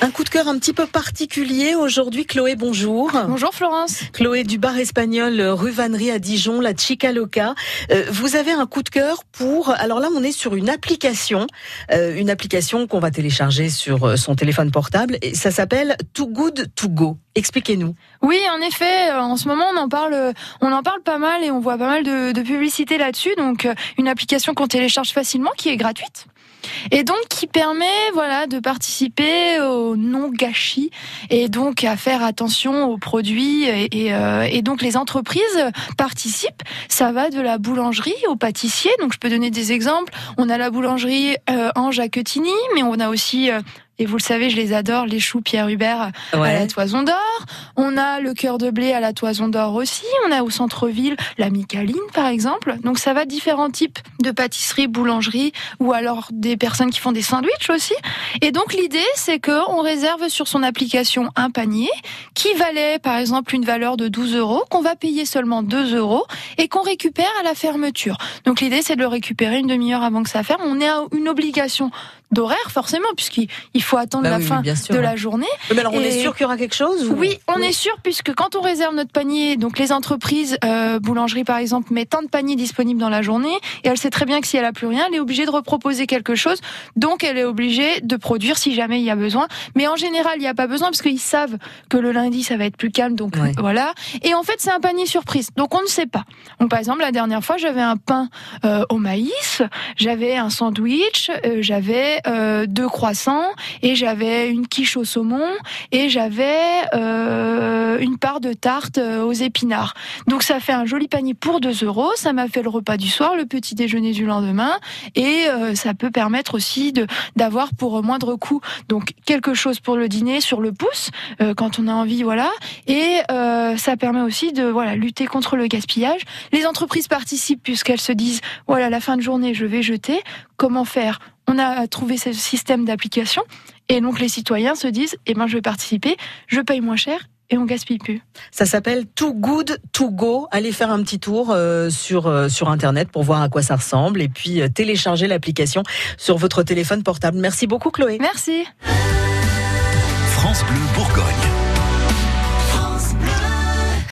Un coup de cœur un petit peu particulier aujourd'hui. Chloé, bonjour. Bonjour Florence. Chloé du bar espagnol rue Vannerie à Dijon, la Chica Loca. Euh, vous avez un coup de cœur pour. Alors là, on est sur une application, euh, une application qu'on va télécharger sur euh, son téléphone portable. Et ça s'appelle Too Good To Go. Expliquez-nous. Oui, en effet, en ce moment, on en parle, on en parle pas mal et on voit pas mal de, de publicité là-dessus. Donc, une application qu'on télécharge facilement, qui est gratuite et donc qui permet voilà de participer au non gâchis et donc à faire attention aux produits et, euh, et, donc les entreprises participent. Ça va de la boulangerie au pâtissier. Donc je peux donner des exemples. On a la boulangerie euh, Ange mais on a aussi euh, et vous le savez, je les adore, les choux Pierre Hubert à la Toison d'Or. On a le cœur de blé à la Toison d'Or aussi. On a au centre-ville la Micaline, par exemple. Donc ça va différents types de pâtisseries, boulangeries, ou alors des personnes qui font des sandwichs aussi. Et donc l'idée, c'est qu'on réserve sur son application un panier qui valait, par exemple, une valeur de 12 euros, qu'on va payer seulement 2 euros et qu'on récupère à la fermeture. Donc l'idée, c'est de le récupérer une demi-heure avant que ça ferme. On est à une obligation d'horaire forcément puisqu'il faut attendre bah la fin de la journée. Mais alors on est sûr qu'il y aura quelque chose Oui, on est sûr puisque quand on réserve notre panier, donc les entreprises euh, boulangerie par exemple met tant de paniers disponibles dans la journée et elle sait très bien que si elle a plus rien, elle est obligée de reproposer quelque chose. Donc elle est obligée de produire si jamais il y a besoin. Mais en général, il n'y a pas besoin parce qu'ils savent que le lundi ça va être plus calme. Donc voilà. Et en fait, c'est un panier surprise. Donc on ne sait pas. Donc par exemple, la dernière fois, j'avais un pain euh, au maïs, j'avais un sandwich, euh, j'avais euh, deux croissants et j'avais une quiche au saumon et j'avais euh, une part de tarte euh, aux épinards. Donc ça fait un joli panier pour 2 euros. Ça m'a fait le repas du soir, le petit déjeuner du lendemain et ça peut permettre aussi d'avoir pour moindre coût donc quelque chose pour le dîner sur le pouce quand on a envie voilà et ça permet aussi de voilà lutter contre le gaspillage. Les entreprises participent puisqu'elles se disent voilà la fin de journée je vais jeter. Comment faire? On a trouvé ce système d'application et donc les citoyens se disent eh ben je vais participer, je paye moins cher et on gaspille plus. Ça s'appelle Too Good To Go. Allez faire un petit tour euh, sur euh, sur internet pour voir à quoi ça ressemble et puis euh, télécharger l'application sur votre téléphone portable. Merci beaucoup Chloé. Merci.